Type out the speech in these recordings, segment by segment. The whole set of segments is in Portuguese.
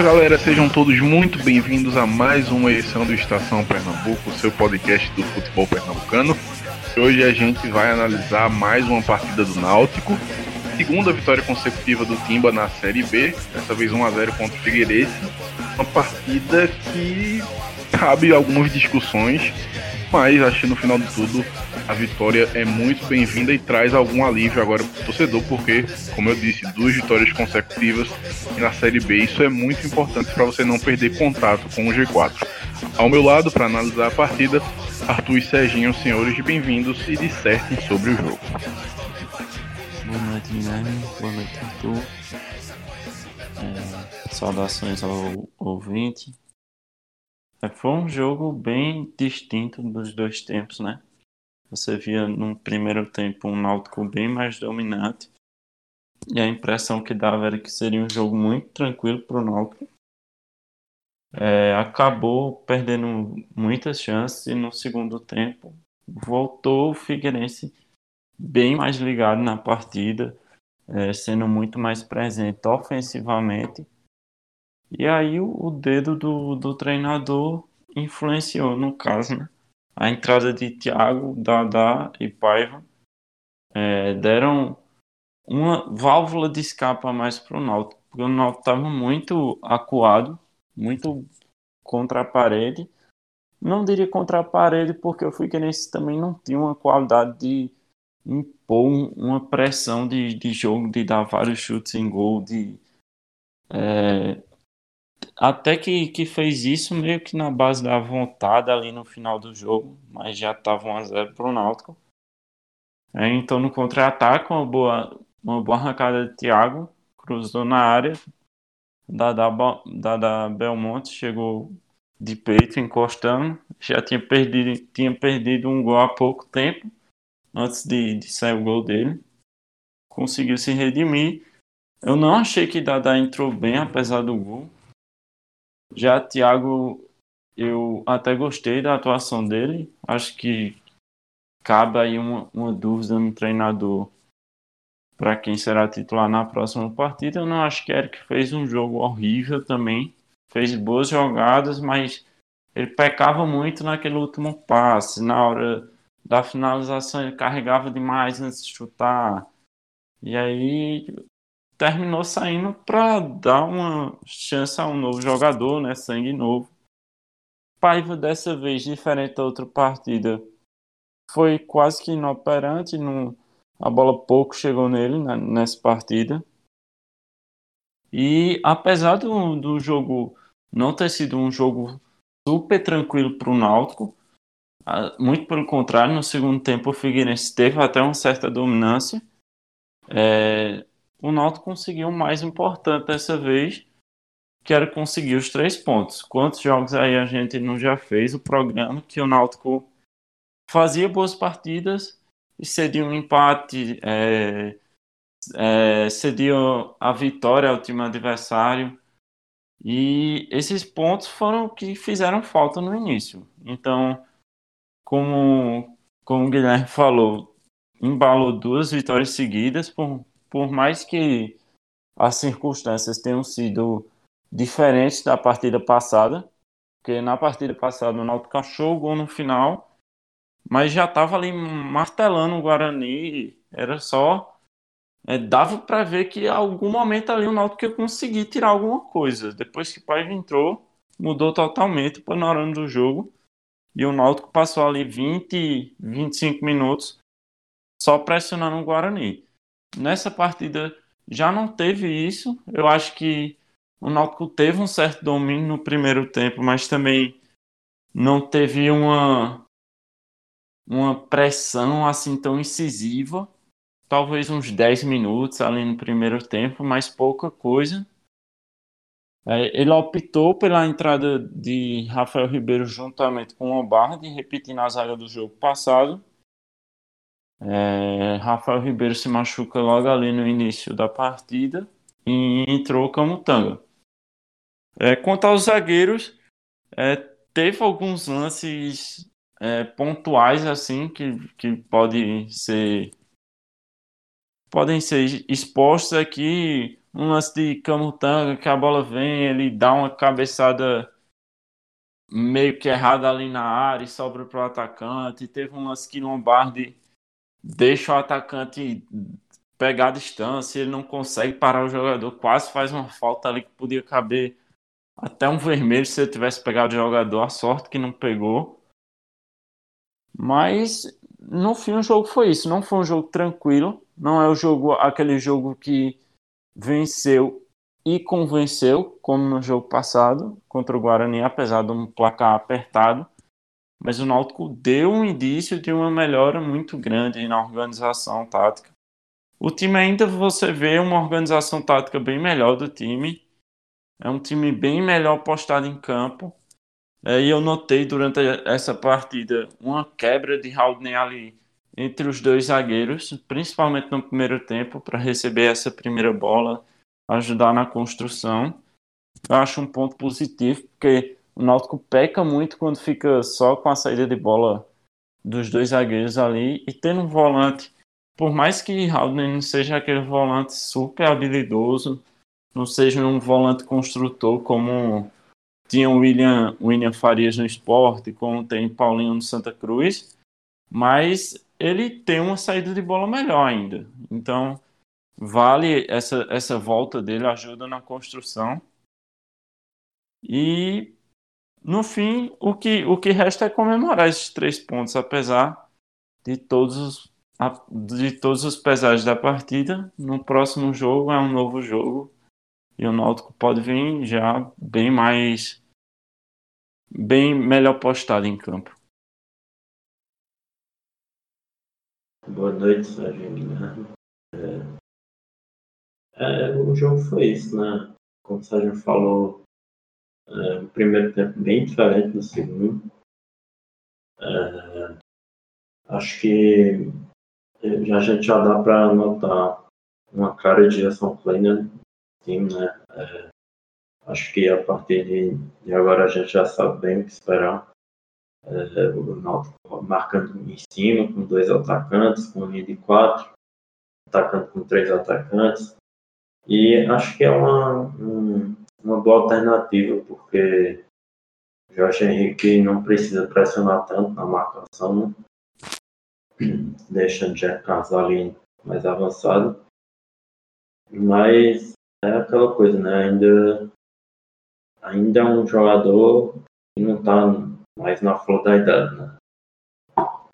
Salve galera, sejam todos muito bem-vindos a mais uma edição do Estação Pernambuco, seu podcast do futebol pernambucano. Hoje a gente vai analisar mais uma partida do Náutico, segunda vitória consecutiva do Timba na Série B, dessa vez 1 a 0 contra o. Uma partida que cabe algumas discussões, mas acho que no final de tudo a vitória é muito bem-vinda e traz algum alívio agora para o torcedor, porque, como eu disse, duas vitórias consecutivas na Série B, isso é muito importante para você não perder contato com o G4. Ao meu lado, para analisar a partida, Arthur e Serginho, senhores, bem-vindos e dissertem sobre o jogo. Boa noite, Guilherme. Boa noite, Arthur. É, saudações ao ouvinte. É, foi um jogo bem distinto dos dois tempos, né? Você via no primeiro tempo um Náutico bem mais dominante. E a impressão que dava era que seria um jogo muito tranquilo para o Náutico. É, acabou perdendo muitas chances e no segundo tempo voltou o Figueirense bem mais ligado na partida, é, sendo muito mais presente ofensivamente. E aí o, o dedo do, do treinador influenciou, no caso, né? A entrada de Thiago, Dadá e Paiva é, deram uma válvula de escape a mais para o Náutico, porque o Náutico estava muito acuado, muito contra a parede. Não diria contra a parede, porque o Figueirense também não tinha uma qualidade de impor uma pressão de, de jogo, de dar vários chutes em gol, de é, até que, que fez isso meio que na base da vontade ali no final do jogo, mas já estava 1x0 para o Náutico. É, então no contra-ataque, uma boa, uma boa arrancada de Thiago, cruzou na área, Dada, Dada Belmonte chegou de peito, encostando, já tinha perdido, tinha perdido um gol há pouco tempo, antes de, de sair o gol dele. Conseguiu se redimir. Eu não achei que Dada entrou bem, apesar do gol. Já Thiago, eu até gostei da atuação dele. Acho que cabe aí uma, uma dúvida no treinador para quem será titular na próxima partida. Eu não acho que Eric fez um jogo horrível também. Fez boas jogadas, mas ele pecava muito naquele último passe. Na hora da finalização, ele carregava demais antes de chutar. E aí terminou saindo para dar uma chance a um novo jogador, né? Sangue novo. Paiva dessa vez, diferente da outra partida, foi quase que inoperante. Não, a bola pouco chegou nele né, nessa partida. E apesar do, do jogo não ter sido um jogo super tranquilo para o Náutico, muito pelo contrário, no segundo tempo o Figueirense teve até uma certa dominância. É, o Náutico conseguiu o mais importante dessa vez, que era conseguir os três pontos. Quantos jogos aí a gente não já fez o programa que o Náutico fazia boas partidas e cedia um empate, é, é, cedia a vitória ao time adversário. E esses pontos foram que fizeram falta no início. Então, como, como o Guilherme falou, embalou duas vitórias seguidas por, por mais que as circunstâncias tenham sido diferentes da partida passada, porque na partida passada o Náutico achou o gol no final, mas já estava ali martelando o Guarani, era só é, dava para ver que em algum momento ali o Náutico ia conseguir tirar alguma coisa. Depois que o Paiva entrou, mudou totalmente o panorama do jogo. E o Náutico passou ali 20, 25 minutos só pressionando o Guarani. Nessa partida já não teve isso. Eu acho que o Náutico teve um certo domínio no primeiro tempo, mas também não teve uma uma pressão assim tão incisiva. Talvez uns 10 minutos ali no primeiro tempo, mas pouca coisa. É, ele optou pela entrada de Rafael Ribeiro juntamente com o Lombardi, repetindo a zaga do jogo passado. É, Rafael Ribeiro se machuca logo ali no início da partida e entrou Camutanga. É, quanto aos zagueiros, é, teve alguns lances é, pontuais assim que, que podem ser podem ser expostos aqui. Um lance de Camutanga que a bola vem, ele dá uma cabeçada meio que errada ali na área e sobra para o atacante. Teve um lance que Lombardi deixa o atacante pegar a distância, ele não consegue parar o jogador, quase faz uma falta ali que podia caber até um vermelho se ele tivesse pegado o jogador, a sorte que não pegou. Mas no fim o jogo foi isso, não foi um jogo tranquilo, não é o jogo aquele jogo que venceu e convenceu, como no jogo passado contra o Guarani, apesar de um placar apertado. Mas o Náutico deu um indício de uma melhora muito grande na organização tática. O time ainda você vê uma organização tática bem melhor do time. É um time bem melhor postado em campo. É, e eu notei durante essa partida uma quebra de Haldane ali entre os dois zagueiros, principalmente no primeiro tempo, para receber essa primeira bola, ajudar na construção. Eu acho um ponto positivo, porque o Náutico peca muito quando fica só com a saída de bola dos dois zagueiros ali e tendo um volante, por mais que Haldane não seja aquele volante super habilidoso, não seja um volante construtor como tinha o William, William Farias no esporte, como tem Paulinho no Santa Cruz, mas ele tem uma saída de bola melhor ainda. Então, vale essa, essa volta dele, ajuda na construção. E no fim, o que, o que resta é comemorar esses três pontos, apesar de todos os, de todos os pesares da partida. No próximo jogo é um novo jogo e o Náutico pode vir já bem mais bem melhor postado em campo. Boa noite, Sérgio Guilherme. É, é, o jogo foi isso, né? Como o Sérgio falou, é, primeiro tempo bem diferente do segundo. É, acho que já, a gente já dá para notar uma cara de ação plena do time, né? É, acho que a partir de, de, agora a gente já sabe bem o que esperar. É, o Náutico marcando em cima com dois atacantes, com linha de quatro, atacando com três atacantes. E acho que é uma, um, uma boa alternativa, porque Jorge Henrique não precisa pressionar tanto na marcação, né? deixando Jack ali mais avançado. Mas é aquela coisa, né? Ainda, ainda é um jogador que não está mais na flor da idade, né?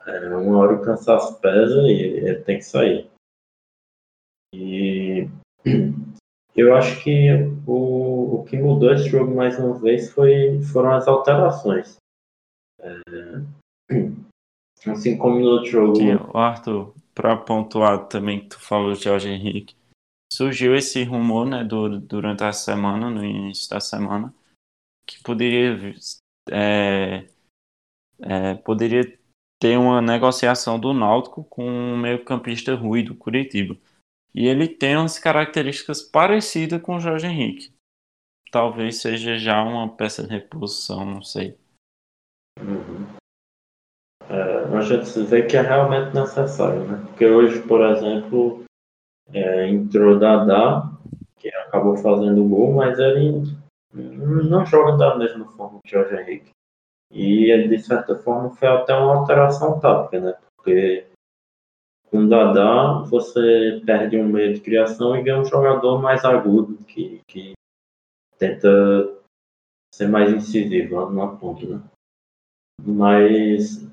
É, uma hora o cansaço pesa e ele tem que sair. E eu acho que o, o que mudou esse jogo mais uma vez foi, foram as alterações. É, assim como no outro jogo. Sim, Arthur, para pontuar também que tu falou de Jorge Henrique, surgiu esse rumor né, do, durante a semana, no início da semana, que poderia, é, é, poderia ter uma negociação do Náutico com o meio-campista Rui do Curitiba. E ele tem umas características parecidas com o Jorge Henrique. Talvez seja já uma peça de reposição, não sei. Uhum. É, a gente vê que é realmente necessário, né? Porque hoje, por exemplo, é, entrou Dadá, que acabou fazendo gol, mas ele não joga da mesma forma que o Jorge Henrique. E, de certa forma, foi até uma alteração tática, né? Porque com Dadá, você perde um meio de criação e ganha um jogador mais agudo, que, que tenta ser mais incisivo na ponta, né? Mas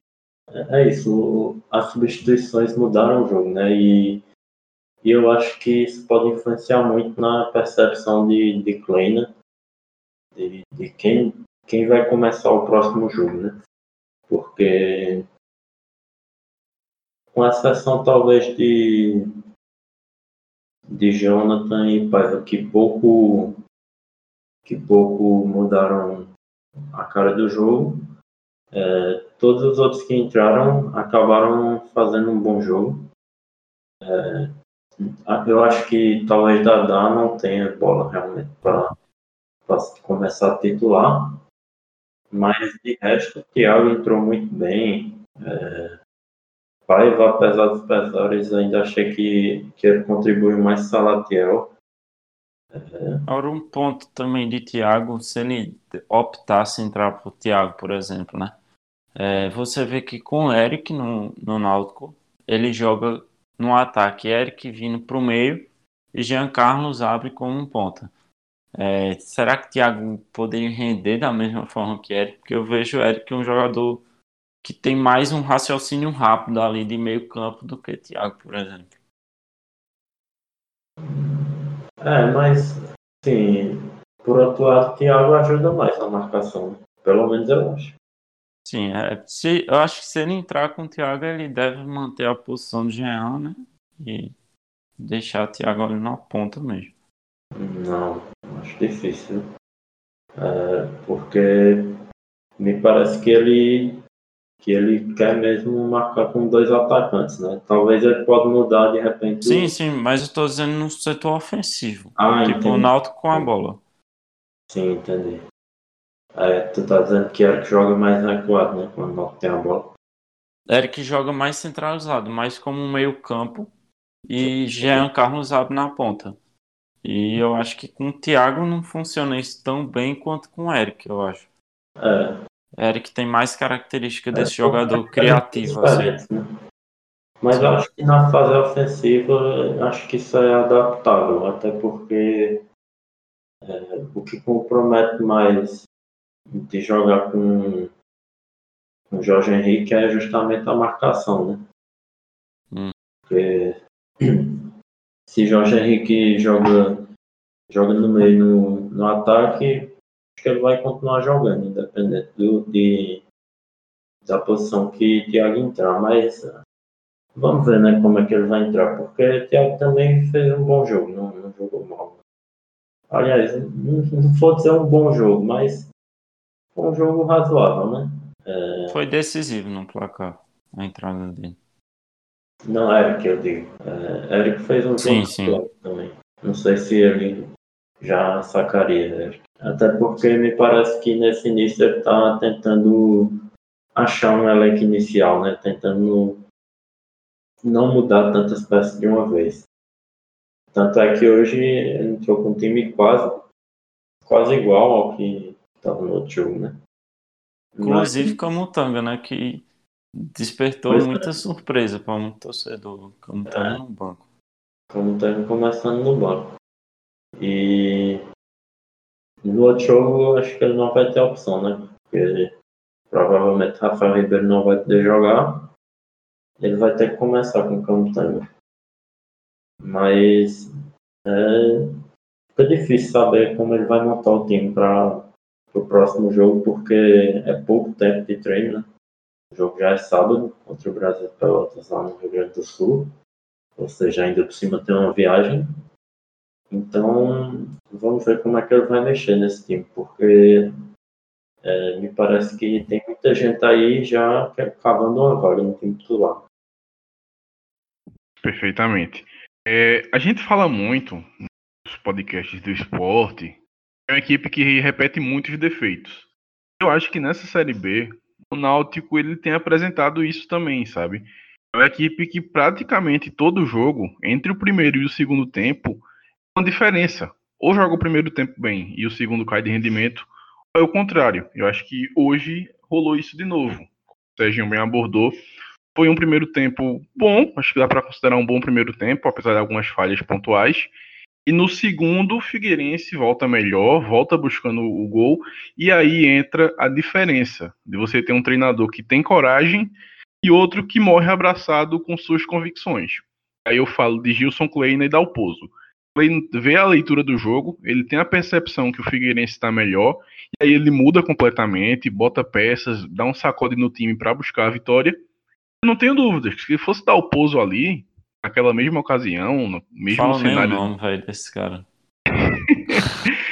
é isso, as substituições mudaram o jogo, né? E, e eu acho que isso pode influenciar muito na percepção de, de Kleina, de, de quem, quem vai começar o próximo jogo, né? Porque com exceção talvez de de Jonathan e Paiva que pouco que pouco mudaram a cara do jogo é, todos os outros que entraram acabaram fazendo um bom jogo é, eu acho que talvez Dadá não tenha bola realmente para para começar a titular. Mas de resto, o Thiago entrou muito bem. É, Paiva, apesar dos pesares, ainda achei que, que ele contribuiu mais Salatiel. É... Agora um ponto também de Thiago, se ele optasse entrar por Thiago, por exemplo, né? É, você vê que com o Eric no, no Náutico, ele joga no ataque, Eric vindo para o meio e Jean Carlos abre como um ponta. É, será que Thiago poderia render da mesma forma que Eric? Porque eu vejo Eric um jogador que tem mais um raciocínio rápido ali de meio campo do que Thiago, por exemplo. É, mas sim, por outro lado, Thiago ajuda mais na marcação. Pelo menos eu acho. Sim, é, se, eu acho que se ele entrar com o Thiago, ele deve manter a posição do Jean, né? E deixar o Thiago ali na ponta mesmo. Não, acho difícil. É, porque me parece que ele que ele quer mesmo marcar com dois atacantes, né? Talvez ele pode mudar de repente. Sim, sim, mas eu estou dizendo no setor ofensivo. Ah, tipo entendi. o Náutico com a bola. Sim, entendi. É, tu tá dizendo que Eric joga mais recuado, né? Quando não tem a bola. Eric joga mais centralizado, mais como um meio campo. E Jean Carlos abre na ponta. E eu acho que com o Thiago não funciona isso tão bem quanto com o Eric, eu acho. É. Eric tem mais característica é, desse jogador criativo. Assim. Né? Mas eu acho que na fase ofensiva, acho que isso é adaptável, até porque é, o que compromete mais de jogar com, o Jorge Henrique é justamente a marcação, né? Hum. Porque se Jorge Henrique joga, joga no meio no, no ataque, que ele vai continuar jogando, independente do, de, da posição que Thiago entrar. Mas vamos ver né, como é que ele vai entrar, porque Thiago também fez um bom jogo, não, não jogou mal. Aliás, não, não vou dizer um bom jogo, mas foi um jogo razoável, né? É... Foi decisivo no placar, a entrada dele. Não, Eric, eu digo. É, Eric fez um sim, sim. também. Não sei se ele já sacaria, Eric. Até porque me parece que nesse início ele está tentando achar um elenco inicial, né? Tentando não mudar tantas peças de uma vez. Tanto é que hoje ele entrou com um time quase, quase igual ao que estava no outro jogo, né? Inclusive Mas... Camutanga, né? Que despertou pois é. muita é. surpresa para muito torcedor. Camutanga é. no banco. Camutanga começando no banco. E no outro jogo acho que ele não vai ter opção, né? Porque provavelmente Rafael Ribeiro não vai poder jogar. Ele vai ter que começar com o Camutanga. Mas é, fica difícil saber como ele vai montar o time para o próximo jogo, porque é pouco tempo de treino. Né? O jogo já é sábado contra o Brasil Pelotas lá no Rio Grande do Sul. Ou seja, ainda por cima tem uma viagem. Então, vamos ver como é que ele vai mexer nesse time, porque é, me parece que tem muita gente aí já cavando uma vaga no time titular. Perfeitamente. É, a gente fala muito nos podcasts do esporte, é uma equipe que repete muitos defeitos. Eu acho que nessa Série B, o Náutico ele tem apresentado isso também, sabe? É uma equipe que praticamente todo jogo, entre o primeiro e o segundo tempo, uma diferença. Ou joga o primeiro tempo bem e o segundo cai de rendimento, ou é o contrário. Eu acho que hoje rolou isso de novo. O Serginho bem abordou foi um primeiro tempo bom, acho que dá para considerar um bom primeiro tempo, apesar de algumas falhas pontuais. E no segundo, o Figueirense volta melhor, volta buscando o gol, e aí entra a diferença de você ter um treinador que tem coragem e outro que morre abraçado com suas convicções. Aí eu falo de Gilson Kleina e Dalpozo. Kleina vê a leitura do jogo, ele tem a percepção que o Figueirense está melhor, e aí ele muda completamente, bota peças, dá um sacode no time para buscar a vitória, não tenho dúvidas. Se fosse dar o pouso ali, naquela mesma ocasião, no mesmo Fala cenário. Nome, velho, desse cara.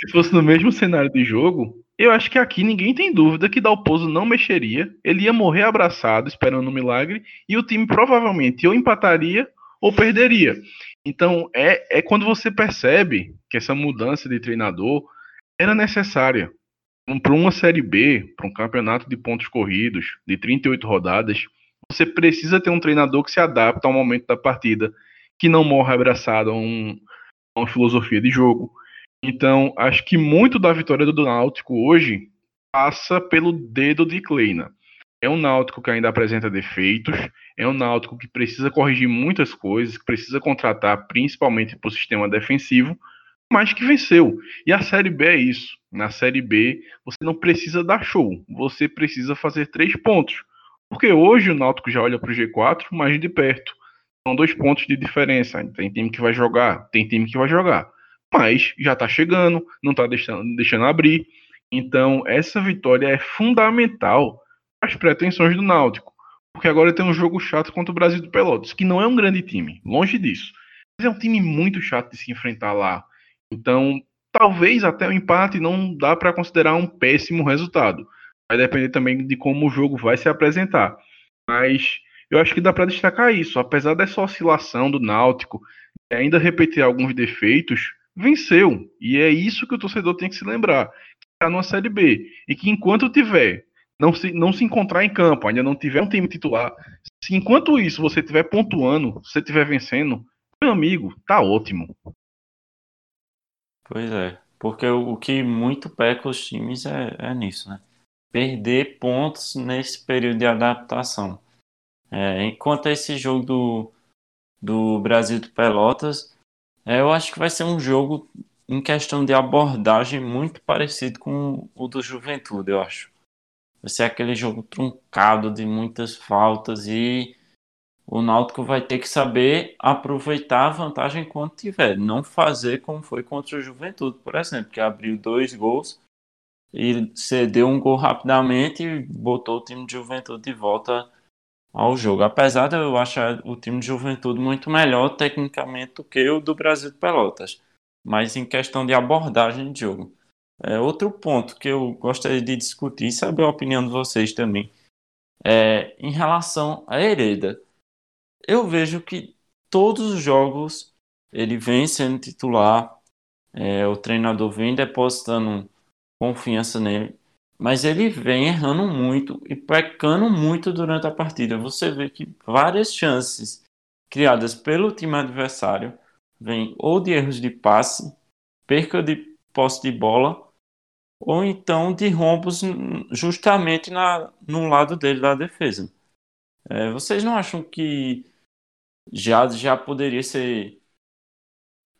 Se fosse no mesmo cenário de jogo, eu acho que aqui ninguém tem dúvida que Dalpozo não mexeria, ele ia morrer abraçado, esperando um milagre, e o time provavelmente ou empataria ou perderia. Então é, é quando você percebe que essa mudança de treinador era necessária. Para uma Série B, para um campeonato de pontos corridos, de 38 rodadas, você precisa ter um treinador que se adapta ao momento da partida, que não morra abraçado a, um, a uma filosofia de jogo. Então, acho que muito da vitória do Náutico hoje passa pelo dedo de Kleina. É um Náutico que ainda apresenta defeitos, é um Náutico que precisa corrigir muitas coisas, que precisa contratar principalmente para o sistema defensivo, mas que venceu. E a Série B é isso. Na Série B, você não precisa dar show, você precisa fazer três pontos. Porque hoje o Náutico já olha para o G4 mais de perto. São dois pontos de diferença. Tem time que vai jogar, tem time que vai jogar. Mas já está chegando, não está deixando, deixando abrir. Então, essa vitória é fundamental as pretensões do Náutico. Porque agora tem um jogo chato contra o Brasil do Pelotas, que não é um grande time, longe disso. Mas é um time muito chato de se enfrentar lá. Então, talvez até o empate não dá para considerar um péssimo resultado. Vai depender também de como o jogo vai se apresentar. Mas eu acho que dá para destacar isso. Apesar dessa oscilação do Náutico, ainda repetir alguns defeitos, venceu. E é isso que o torcedor tem que se lembrar. Está numa Série B. E que enquanto tiver, não se, não se encontrar em campo, ainda não tiver um time titular, se enquanto isso você estiver pontuando, você estiver vencendo, meu amigo, tá ótimo. Pois é, porque o, o que muito peca os times é, é, nisso, né? Perder pontos nesse período de adaptação. É, enquanto esse jogo do, do Brasil de Pelotas, é, eu acho que vai ser um jogo em questão de abordagem muito parecido com o do Juventude, eu acho. Vai ser aquele jogo truncado de muitas faltas e o Náutico vai ter que saber aproveitar a vantagem quando tiver, não fazer como foi contra o Juventude, por exemplo, que abriu dois gols e cedeu um gol rapidamente e botou o time de Juventude de volta ao jogo. Apesar de eu achar o time de Juventude muito melhor tecnicamente do que o do Brasil de Pelotas, mas em questão de abordagem de jogo. É, outro ponto que eu gostaria de discutir e saber a opinião de vocês também é em relação à Hereda eu vejo que todos os jogos ele vem sendo titular, é, o treinador vem depositando confiança nele, mas ele vem errando muito e pecando muito durante a partida. Você vê que várias chances criadas pelo time adversário vêm ou de erros de passe, perca de posse de bola, ou então de rombos justamente na, no lado dele da defesa. É, vocês não acham que já, já poderia ser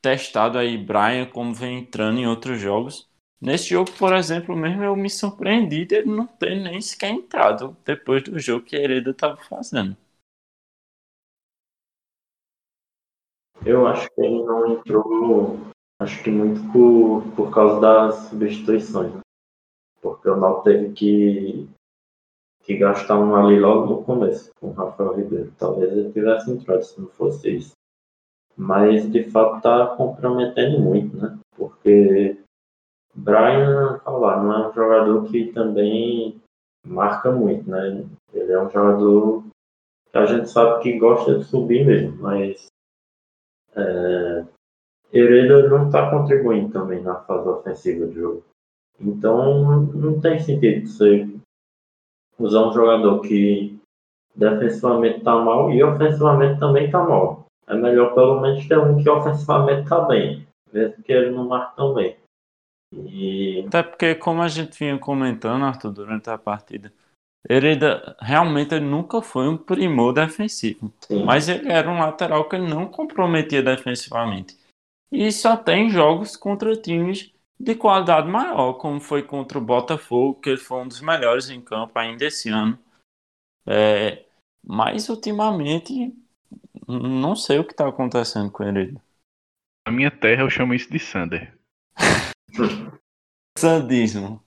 testado aí Brian como vem entrando em outros jogos? Nesse jogo, por exemplo, mesmo eu me surpreendi de ele não ter nem sequer entrado depois do jogo que a Hereda estava fazendo. Eu acho que ele não entrou, acho que muito por, por causa das substituições. Né? Porque o Náutico teve que que gastaram ali logo no começo com o Rafael Ribeiro. Talvez ele tivesse entrado se não fosse isso. Mas de fato está comprometendo muito, né? Porque Brian, falar, não é um jogador que também marca muito, né? Ele é um jogador que a gente sabe que gosta de subir mesmo, mas é, Hereda não está contribuindo também na fase ofensiva do jogo. Então não tem sentido você usar um jogador que defensivamente está mal e ofensivamente também está mal. É melhor pelo menos ter um que ofensivamente está bem, mesmo que ele não marque tão bem. E... Até porque, como a gente vinha comentando, Arthur, durante a partida, ele realmente ele nunca foi um primor defensivo. Sim. Mas ele era um lateral que ele não comprometia defensivamente. E só tem jogos contra times de qualidade maior, como foi contra o Botafogo, que ele foi um dos melhores em campo ainda esse ano. É, mas ultimamente, não sei o que está acontecendo com ele. Na minha terra eu chamo isso de Sander. Sandismo.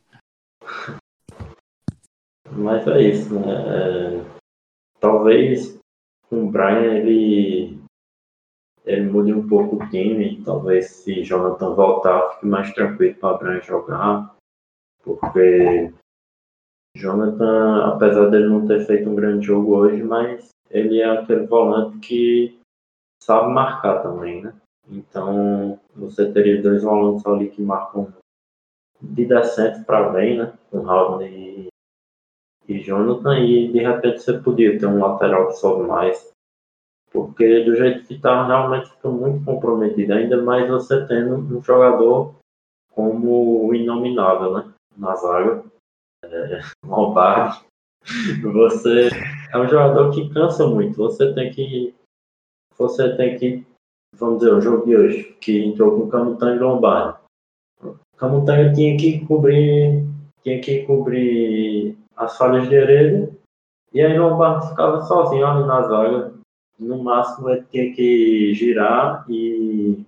Mas é isso, né? É, talvez com o Brian ele ele mude um pouco o time. Talvez se Jonathan voltar, fique mais tranquilo para Abraham jogar. Porque Jonathan, apesar dele não ter feito um grande jogo hoje, mas ele é aquele volante que sabe marcar também, né? Então você teria dois volantes ali que marcam de decente para bem, né? Com Raul e, e Jonathan, e de repente você podia ter um lateral que sobe mais. Porque do jeito que está, realmente fica muito comprometido. Ainda mais você tendo um jogador como o Inominável, né? Na zaga. É. Você é um jogador que cansa muito. Você tem que. Você tem que. Vamos dizer, o jogo de hoje, que entrou com Camutanga e Lombardi. Camutanga tinha que cobrir. Tinha que cobrir as falhas de Hereda. E aí Lombardi ficava sozinho ali na zaga. No máximo ele tinha que girar e.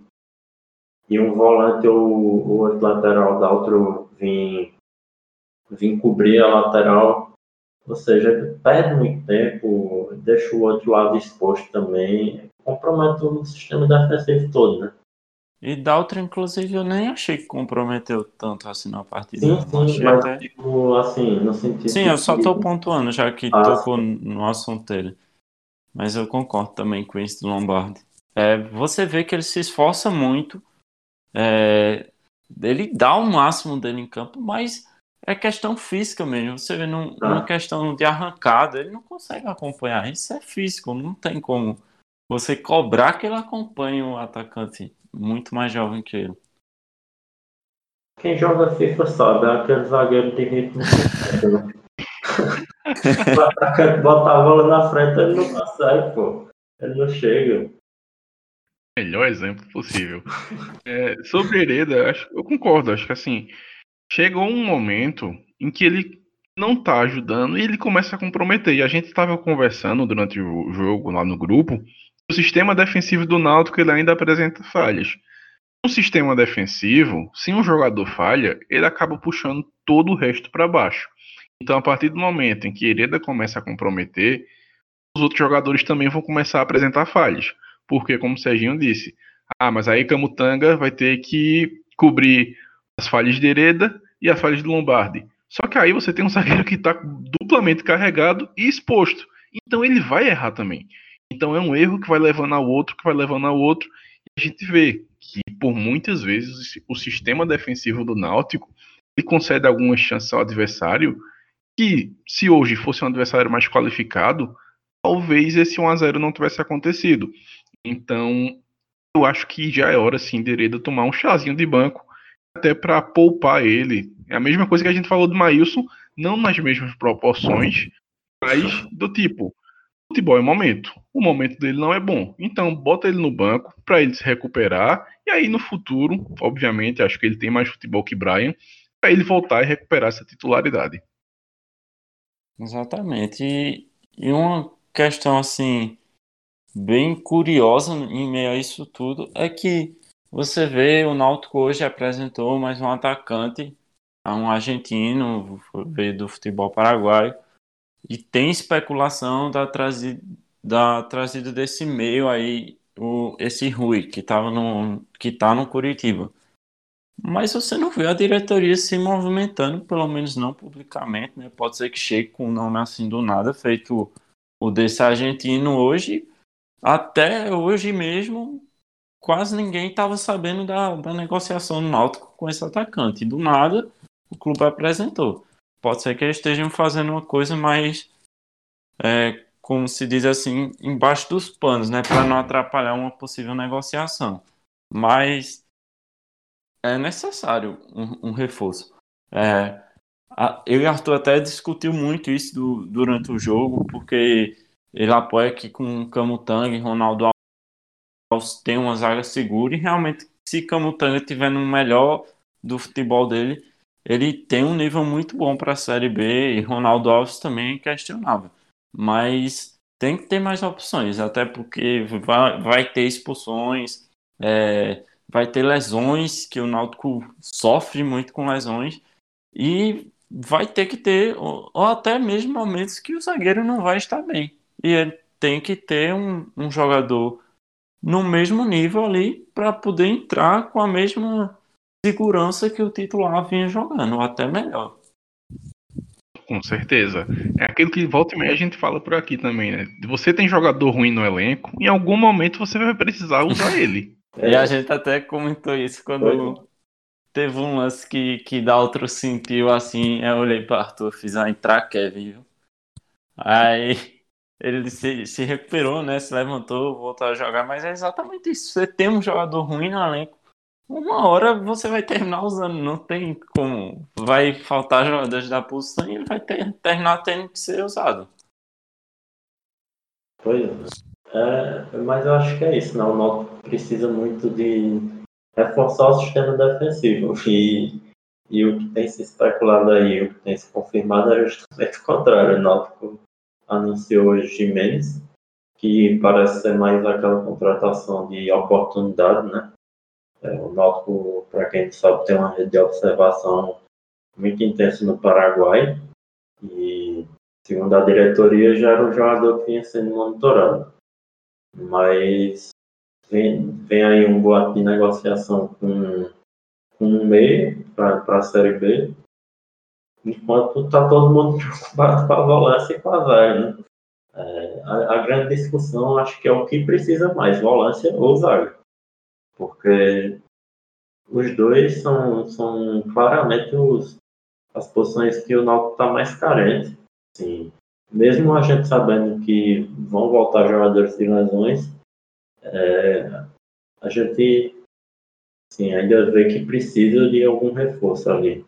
E um volante ou o outro lateral da outro vir, vir cobrir a lateral ou seja, perde muito tempo, deixa o outro lado exposto também, compromete o sistema defensivo todo, né? E Daltro, inclusive, eu nem achei que comprometeu tanto assim na partida. Sim, sim, mas até... tipo, assim, no sentido... Sim, eu só tô pontuando, já que ah, tocou sim. no assunto dele. Mas eu concordo também com isso do Lombardi. É, você vê que ele se esforça muito, é, ele dá o máximo dele em campo, mas é questão física mesmo. Você vê num, numa questão de arrancada, ele não consegue acompanhar. Isso é físico, não tem como você cobrar que ele acompanhe o atacante muito mais jovem que ele. Quem joga FIFA sabe, é aquele zagueiro de ritmo. o atacante bota a bola na frente, ele não consegue, pô. Ele não chega. Melhor exemplo possível. É, sobre Hereda, acho, eu concordo. Acho que assim, chegou um momento em que ele não tá ajudando e ele começa a comprometer. E a gente estava conversando durante o jogo lá no grupo, o sistema defensivo do Náutico ele ainda apresenta falhas. Um sistema defensivo, se um jogador falha, ele acaba puxando todo o resto para baixo. Então, a partir do momento em que Hereda começa a comprometer, os outros jogadores também vão começar a apresentar falhas. Porque, como o Serginho disse, ah, mas aí Camutanga vai ter que cobrir as falhas de Hereda e as falhas de Lombardi. Só que aí você tem um zagueiro que está duplamente carregado e exposto. Então ele vai errar também. Então é um erro que vai levando ao outro, que vai levando ao outro. E a gente vê que por muitas vezes o sistema defensivo do Náutico ele concede algumas chances ao adversário que, se hoje fosse um adversário mais qualificado, talvez esse 1 a 0 não tivesse acontecido. Então, eu acho que já é hora sim de Hereda tomar um chazinho de banco até para poupar ele. É a mesma coisa que a gente falou do Maílson, não nas mesmas proporções, mas do tipo, futebol é momento. O momento dele não é bom. Então, bota ele no banco para ele se recuperar e aí no futuro, obviamente, acho que ele tem mais futebol que Brian, para ele voltar e recuperar essa titularidade. Exatamente. E, e uma questão assim bem curiosa em meio a isso tudo é que você vê, o Náutico hoje apresentou mais um atacante, um argentino, veio do futebol paraguaio, e tem especulação da trazida, da trazida desse meio aí, o, esse Rui, que estava no, que tá no Curitiba. Mas você não vê a diretoria se movimentando, pelo menos não publicamente, né? Pode ser que chegue com um nome assim do nada, feito o desse argentino hoje. Até hoje mesmo, quase ninguém estava sabendo da, da negociação no Náutico com esse atacante. E do nada, o clube apresentou. Pode ser que eles estejam fazendo uma coisa mais, é, como se diz assim, embaixo dos panos, né, para não atrapalhar uma possível negociação. Mas é necessário um, um reforço. É, a, eu e Arthur até discutiu muito isso do, durante o jogo, porque ele apoia que com Camutanga e Ronaldo tem uma zaga segura e realmente se Camutanga tiver no melhor do futebol dele, ele tem um nível muito bom para a Série B e Ronaldo Alves também é questionável. Mas tem que ter mais opções, até porque vai, vai ter expulsões, é, vai ter lesões, que o Náutico sofre muito com lesões, e vai ter que ter, ou, ou até mesmo momentos que o zagueiro não vai estar bem. E ele tem que ter um, um jogador no mesmo nível ali para poder entrar com a mesma segurança que o titular vinha jogando, ou até melhor. Com certeza. É aquilo que volta e meia a gente fala por aqui também, né? Você tem jogador ruim no elenco, em algum momento você vai precisar usar ele. E a gente até comentou isso quando teve um lance que, que dá outro sentiu assim. Eu olhei para Arthur, fiz a entrar Kevin, viu? Aí ele se, se recuperou, né? Se levantou, voltou a jogar, mas é exatamente isso. Você tem um jogador ruim no elenco, uma hora você vai terminar usando, não tem como. Vai faltar jogadores da posição e ele vai ter, terminar tendo que ser usado. Pois é. É, mas eu acho que é isso, né? O Náutico precisa muito de reforçar o sistema defensivo. E, e o que tem se especulado aí, o que tem se confirmado é justamente o contrário. O Náutico anunciou hoje Jimenez, que parece ser mais aquela contratação de oportunidade, né? É, o Náutico, para quem sabe, tem uma rede de observação muito intensa no Paraguai e, segundo a diretoria, já era um jogador que vinha sendo monitorado. Mas vem, vem aí um boato de negociação com, com um meio para a Série B, enquanto está todo mundo preocupado com a volância e com a zaga, né? É, a, a, grande discussão acho que é o que precisa mais, volância ou zaga. Porque os dois são, são claramente os, as posições que o Náutico está mais carente. Sim. Mesmo a gente sabendo que vão voltar jogadores de lesões, é, a gente sim, ainda vê que precisa de algum reforço ali.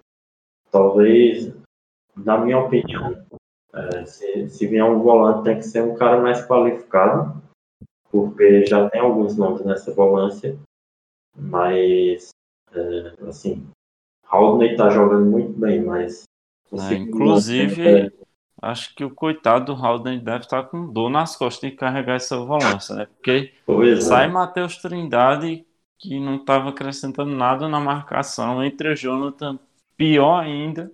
Talvez, na minha opinião, é, se, se vier um volante, tem que ser um cara mais qualificado, porque já tem alguns nomes nessa volância, mas, é, assim, Haldney tá jogando muito bem, mas. É, inclusive, acho que o coitado do Haldner deve estar com dor nas costas de carregar essa volância, né? Porque pois é. sai é. Matheus Trindade, que não estava acrescentando nada na marcação, entre o Jonathan, pior ainda.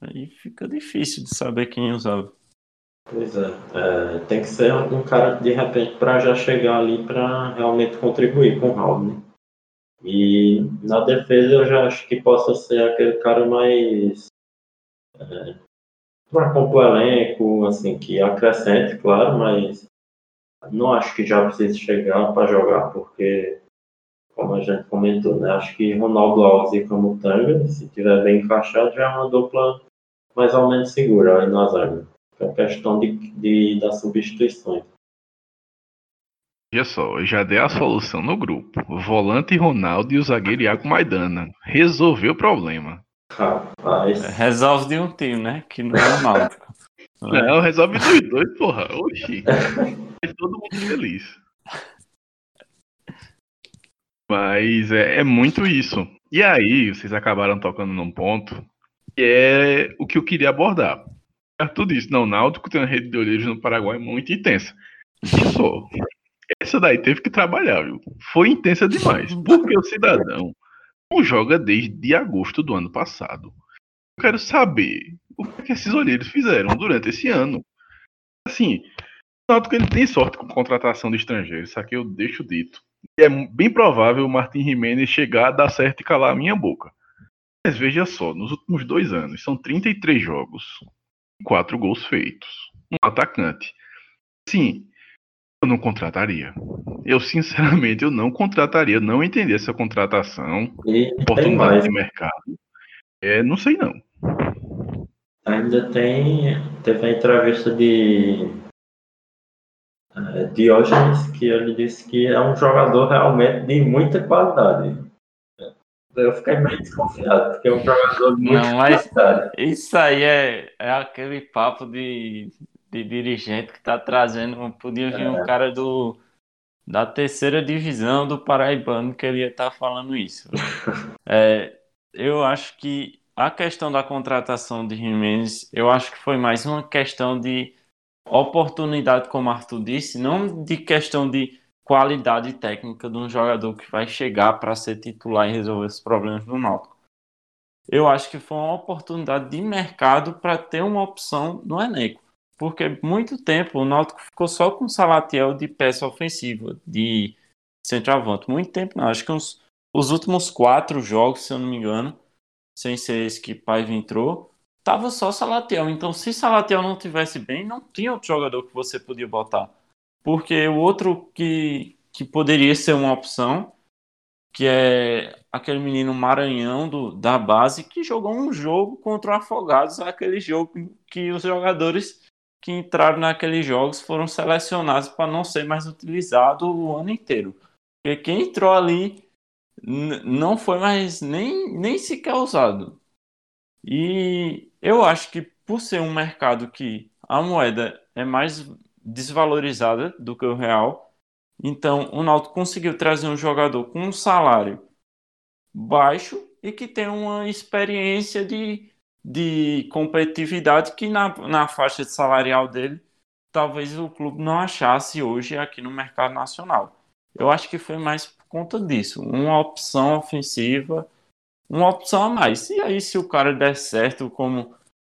Aí fica difícil de saber quem usava. Pois é, é tem que ser um cara de repente para já chegar ali para realmente contribuir com o Haldner. E na defesa eu já acho que possa ser aquele cara mais é, para compor elenco, assim, que acrescente, claro, mas não acho que já precise chegar para jogar, porque, como a gente comentou, né, acho que Ronaldo Alves e Camutanga, se tiver bem encaixado, já é uma dupla mais ou menos segura aí na zaga. É questão de, de, das substituições. Olha só, já dei a solução no grupo. Volante Ronaldo e o zagueiro Iago Maidana. Resolveu o problema. Rapaz. É, resolve de um time, né? Que não é o Náutico. Não, resolve dos dois, porra. Oxi. É todo mundo feliz. Mas é, é, muito isso. E aí, vocês acabaram tocando num ponto que é o que eu queria abordar. Tudo isso. Não, o Náutico tem uma rede de olheiros no Paraguai muito intensa. Isso. Essa daí teve que trabalhar, viu? Foi intensa demais. Porque o cidadão não joga desde agosto do ano passado. Eu quero saber o que esses olheiros fizeram durante esse ano. Assim, noto que ele tem sorte com contratação de estrangeiros, isso aqui eu deixo dito. E é bem provável o Martin Jimenez chegar dar certo e calar a minha boca. Mas veja só, nos últimos dois anos, são 33 jogos, 4 gols feitos. Um atacante. Sim, eu não contrataria. Eu, sinceramente, eu não contrataria, não entendi essa contratação, e oportunidade de mercado. É, não sei não. Ainda tem, teve a entrevista de uh, Diógenes, que ele disse que é um jogador realmente de muita qualidade. Eu fiquei meio desconfiado, porque é um jogador de muita não, mas qualidade. Isso aí é, é aquele papo de de dirigente que está trazendo. Podia vir é. um cara do da terceira divisão do Paraibano que ele ia estar tá falando isso. é, eu acho que a questão da contratação de Jimenez, eu acho que foi mais uma questão de oportunidade, como Arthur disse, não de questão de qualidade técnica de um jogador que vai chegar para ser titular e resolver os problemas do Náutico. Eu acho que foi uma oportunidade de mercado para ter uma opção no elenco porque muito tempo o Náutico ficou só com o Salatiel de peça ofensiva, de centroavante. Muito tempo, não. Acho que uns, os últimos quatro jogos, se eu não me engano, sem ser esse que Paiva entrou, tava só Salatiel. Então, se Salatiel não tivesse bem, não tinha outro jogador que você podia botar. Porque o outro que, que poderia ser uma opção que é aquele menino Maranhão do, da base que jogou um jogo contra o Afogados, aquele jogo que os jogadores que entraram naqueles jogos foram selecionados para não ser mais utilizado o ano inteiro. Porque quem entrou ali não foi mais nem, nem sequer usado. E eu acho que por ser um mercado que a moeda é mais desvalorizada do que o real, então o Náutico conseguiu trazer um jogador com um salário baixo e que tem uma experiência de, de competitividade que na, na faixa de salarial dele talvez o clube não achasse hoje aqui no mercado nacional. Eu acho que foi mais por conta disso, uma opção ofensiva, uma opção a mais. E aí se o cara der certo, como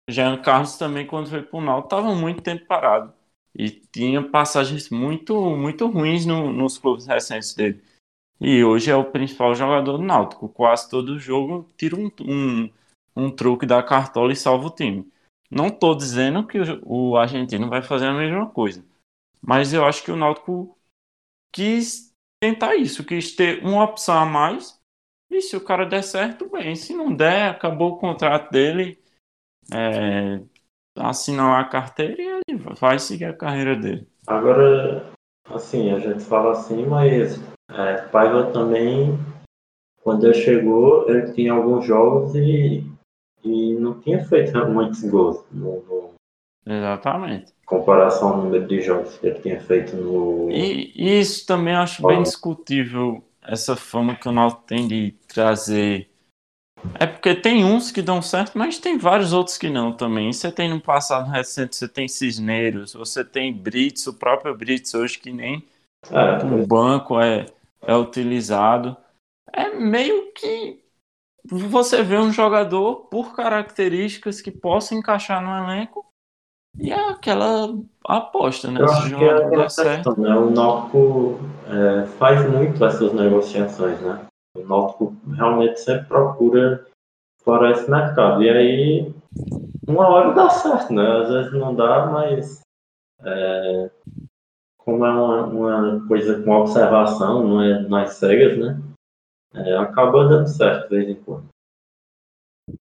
Jean Carlos também quando foi o Náutico estava muito tempo parado e tinha passagens muito muito ruins no, nos clubes recentes dele. E hoje é o principal jogador do Náutico. Quase todo jogo tira um, um, um truque da cartola e salva o time. Não estou dizendo que o, argentino vai fazer a mesma coisa, mas eu acho que o Náutico quis tentar isso, quis ter uma opção a mais. E se o cara der certo, bem. Se não der, acabou o contrato dele, é, assina lá a carteira e ele vai seguir a carreira dele. Agora, assim, a gente fala assim, mas é, Paiva também, quando ele chegou, ele tinha alguns jogos e, e não tinha feito muitos gols. No, no, Exatamente. comparação ao número de jogos que ele tinha feito no. E, e isso também acho bem discutível, essa fama que o Náutico tem de trazer. É porque tem uns que dão certo, mas tem vários outros que não também. Você tem no passado recente, você tem Cisneiros, você tem Brits, o próprio Brits hoje que nem É, no banco é, é utilizado. É meio que você vê um jogador por características que possa encaixar no elenco e é aquela aposta, né? Eu acho que é aquela questão, né? O Náutico é, faz muito essas negociações, né? O Náutico realmente sempre procura fora esse mercado. E aí, uma hora dá certo, né? Às vezes não dá, mas é, como é uma, uma coisa com observação, não é nas cegas, né? É, acaba dando certo de vez em quando.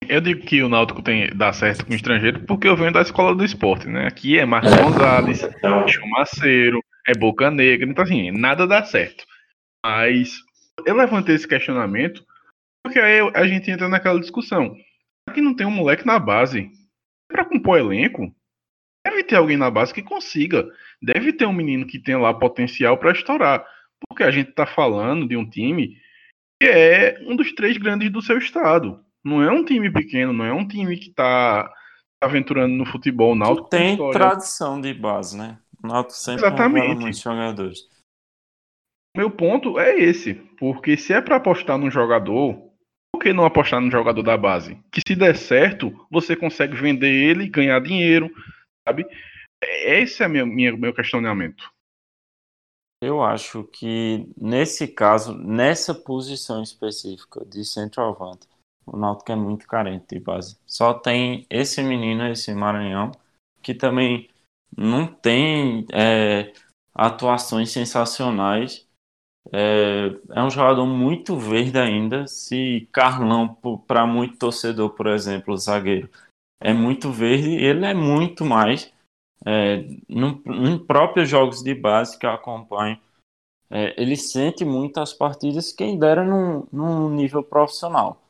Eu digo que o Náutico tem, dá certo com o estrangeiro porque eu venho da escola do esporte, né? Aqui é Marcos Gonzalez, Então, Chumaceiro, é Boca Negra, então assim, nada dá certo. Mas eu levantei esse questionamento porque aí a gente entra naquela discussão. Aqui não tem um moleque na base. Pra compor elenco, deve ter alguém na base que consiga. Deve ter um menino que tem lá potencial pra estourar. Porque a gente tá falando de um time que é um dos três grandes do seu estado. Não é um time pequeno, não é um time que tá aventurando no futebol. Náutico tem história. tradição de base, né? O Náutico sempre Exatamente. muitos jogadores. Meu ponto é esse, porque se é pra apostar num jogador, por que não apostar no jogador da base? Que se der certo, você consegue vender ele, ganhar dinheiro, sabe? Esse é meu, minha, meu questionamento. Eu acho que nesse caso, nessa posição específica de centroavante, o Náutico é muito carente de base. Só tem esse menino, esse Maranhão, que também não tem é, atuações sensacionais. É, é um jogador muito verde ainda. Se Carlão, para muito torcedor, por exemplo, zagueiro, é muito verde, ele é muito mais. É, no, em próprios jogos de base que eu acompanho, é, ele sente muito as partidas, quem dera num, num nível profissional.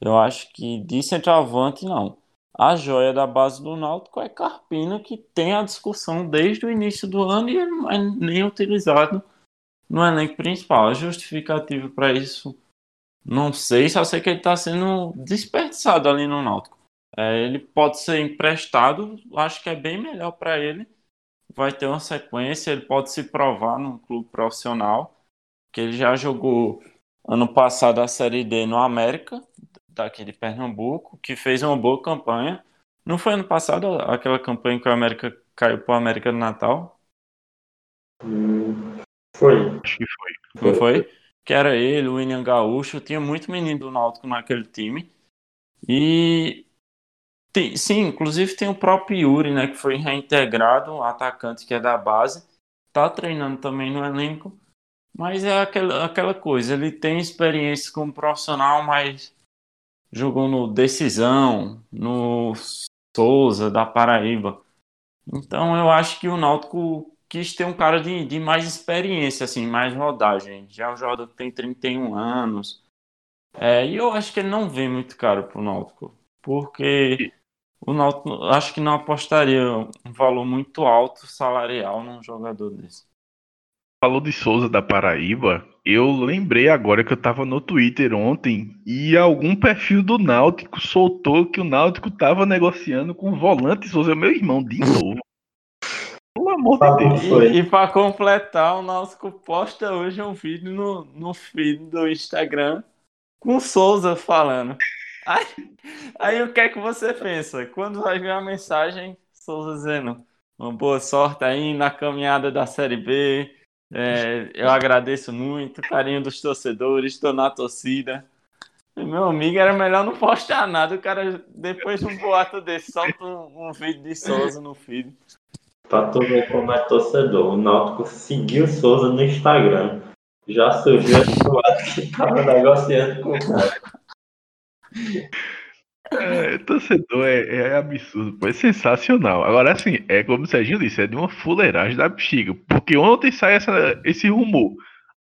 Eu acho que de centroavante, não. A joia da base do Náutico é Carpina, que tem a discussão desde o início do ano e não é nem utilizado no elenco principal. A justificativa para isso, não sei, só sei que ele está sendo desperdiçado ali no Náutico. É, ele pode ser emprestado, acho que é bem melhor para ele. Vai ter uma sequência, ele pode se provar num clube profissional, que ele já jogou ano passado a Série D no América, daqui de Pernambuco, que fez uma boa campanha. Não foi ano passado aquela campanha que o América caiu para o América do Natal? hum, foi. Acho que foi. Não foi? Que era ele, o William Gaúcho, tinha muito menino do Náutico naquele time. E tem- sim, inclusive tem o próprio Yuri, né, que foi reintegrado, um atacante que é da base, tá treinando também no elenco. Mas é aquela, aquela coisa, ele tem experiência como profissional, mas jogou no Decisão, no Souza, da Paraíba. Então eu acho que o Náutico quis ter um cara de, de mais experiência, assim, mais rodagem. Já o Jordan tem 31 anos. É, e eu acho que ele não vem muito caro pro Náutico. Porque o Náutico acho que não apostaria um valor muito alto salarial num jogador desse. Falou de Souza da Paraíba, eu lembrei agora que eu tava no Twitter ontem e algum perfil do Náutico soltou que o Náutico tava negociando com o volante Souza, meu irmão, de novo. Pelo amor de Deus. E, e para completar, o Náutico posta hoje um vídeo no, no feed do Instagram com o Souza falando. Aí, aí o que é que você pensa? Quando vai ver a mensagem, Souza dizendo uma boa sorte aí na caminhada da Série B. É, eu agradeço muito, carinho dos torcedores, estou na torcida. Meu amigo, era melhor não postar nada. O cara, depois de um boato desse, solta um, um vídeo de Souza no feed. Pra tu ver como é torcedor, o Náutico seguiu Souza no Instagram. Já surgiu esse boato que tava negociando com o cara. É, torcedor é, é absurdo, pô, é sensacional. Agora, assim, é como o Serginho disse, é de uma fuleiragem da bexiga. Porque ontem sai essa, esse rumor.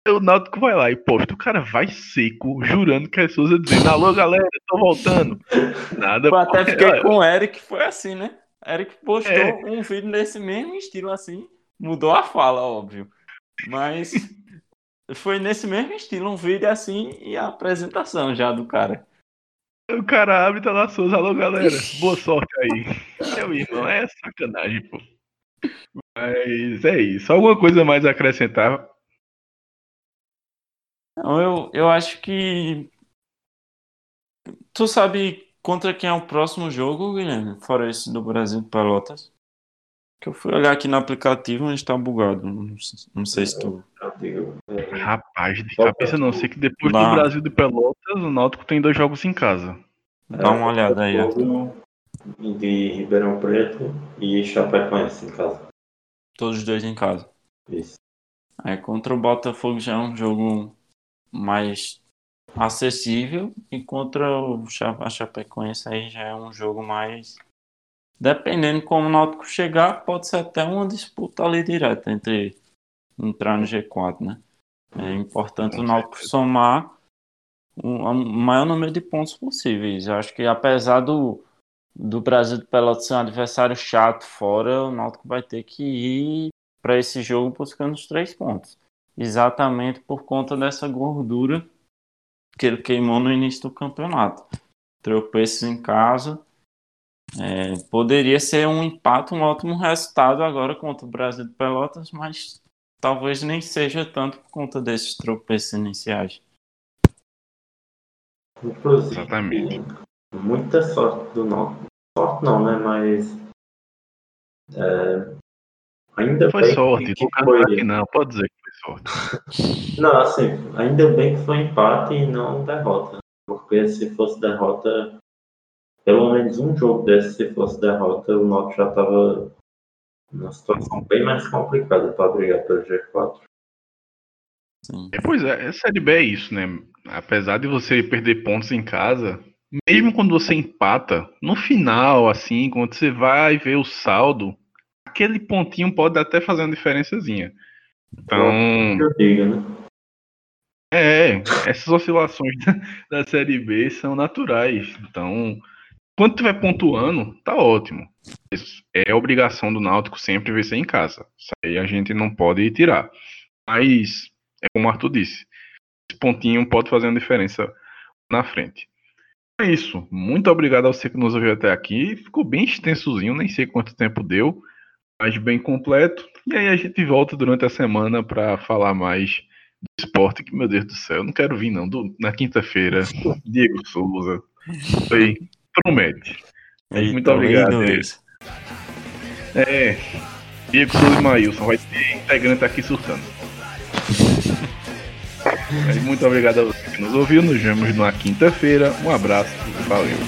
O Náutico vai lá e posta, o cara vai seco, jurando que é Souza dizendo, alô galera, tô voltando. Nada. Eu até fiquei com o Eric, foi assim, né? Eric postou é. um vídeo nesse mesmo estilo assim, mudou a fala, óbvio. Mas foi nesse mesmo estilo, um vídeo assim e a apresentação já do cara. O cara abre e tá lá Souza. Alô, galera. Boa sorte aí. Meu irmão, é sacanagem, pô. Mas é isso. Alguma coisa mais a acrescentar? Não, eu, eu acho que. Tu sabe contra quem é o próximo jogo, Guilherme? Fora esse do Brasil Pelotas? Que eu fui olhar aqui no aplicativo, mas tá bugado. Não, não sei se tu. Rapaz, de cabeça não. Sei que depois do Brasil de Pelotas, o Náutico tem dois jogos em casa. Dá uma olhada aí. De Ribeirão Preto e Chapecoense em casa. Todos os dois em casa. Isso. Aí contra o Botafogo já é um jogo mais acessível e contra o a Chapecoense aí já é um jogo mais dependendo como o Náutico chegar, pode ser até uma disputa ali direta entre entrar no G4, né? É importante o Náutico somar o maior número de pontos possíveis. Eu acho que apesar do, do Brasil de Pelotas ser um adversário chato fora, o Náutico vai ter que ir para esse jogo buscando os três pontos. Exatamente por conta dessa gordura que ele queimou no início do campeonato. Tropeços em casa é, poderia ser um empate, um ótimo resultado agora contra o Brasil de Pelotas, mas talvez nem seja tanto por conta desses tropeços iniciais. Inclusive, Exatamente. muita sorte do Náutico. Sorte não, né? Mas é, ainda foi sorte, que foi... Aqui não, pode dizer que foi sorte. não, assim, ainda bem que foi empate e não derrota. Porque se fosse derrota, pelo menos um jogo desse, se fosse derrota, o Náutico já estava numa situação bem mais complicada para brigar pelo G4. Sim. É, pois é, a Série B é isso, né? Apesar de você perder pontos em casa, mesmo quando você empata, no final, assim, quando você vai ver o saldo, aquele pontinho pode até fazer uma diferençazinha. Então. Né? É, essas oscilações da, da Série B são naturais. Então, quando tiver pontuando, tá ótimo. É obrigação do Náutico sempre vencer em casa. Isso aí a gente não pode tirar. Mas, é como o Arthur disse, esse pontinho pode fazer uma diferença na frente. É isso. Muito obrigado a você que nos ouviu até aqui. Ficou bem extensozinho, nem sei quanto tempo deu, mas bem completo. E aí a gente volta durante a semana para falar mais do esporte, que, meu Deus do céu, eu não quero vir, não. Do, na quinta-feira, Diego Souza. Foi promete. Eita, Muito obrigado. É. Diego Souza e Maílson vai ter integrante aqui surtando. Muito obrigado a você que nos ouviu. Nos vemos na quinta-feira. Um abraço. Valeu.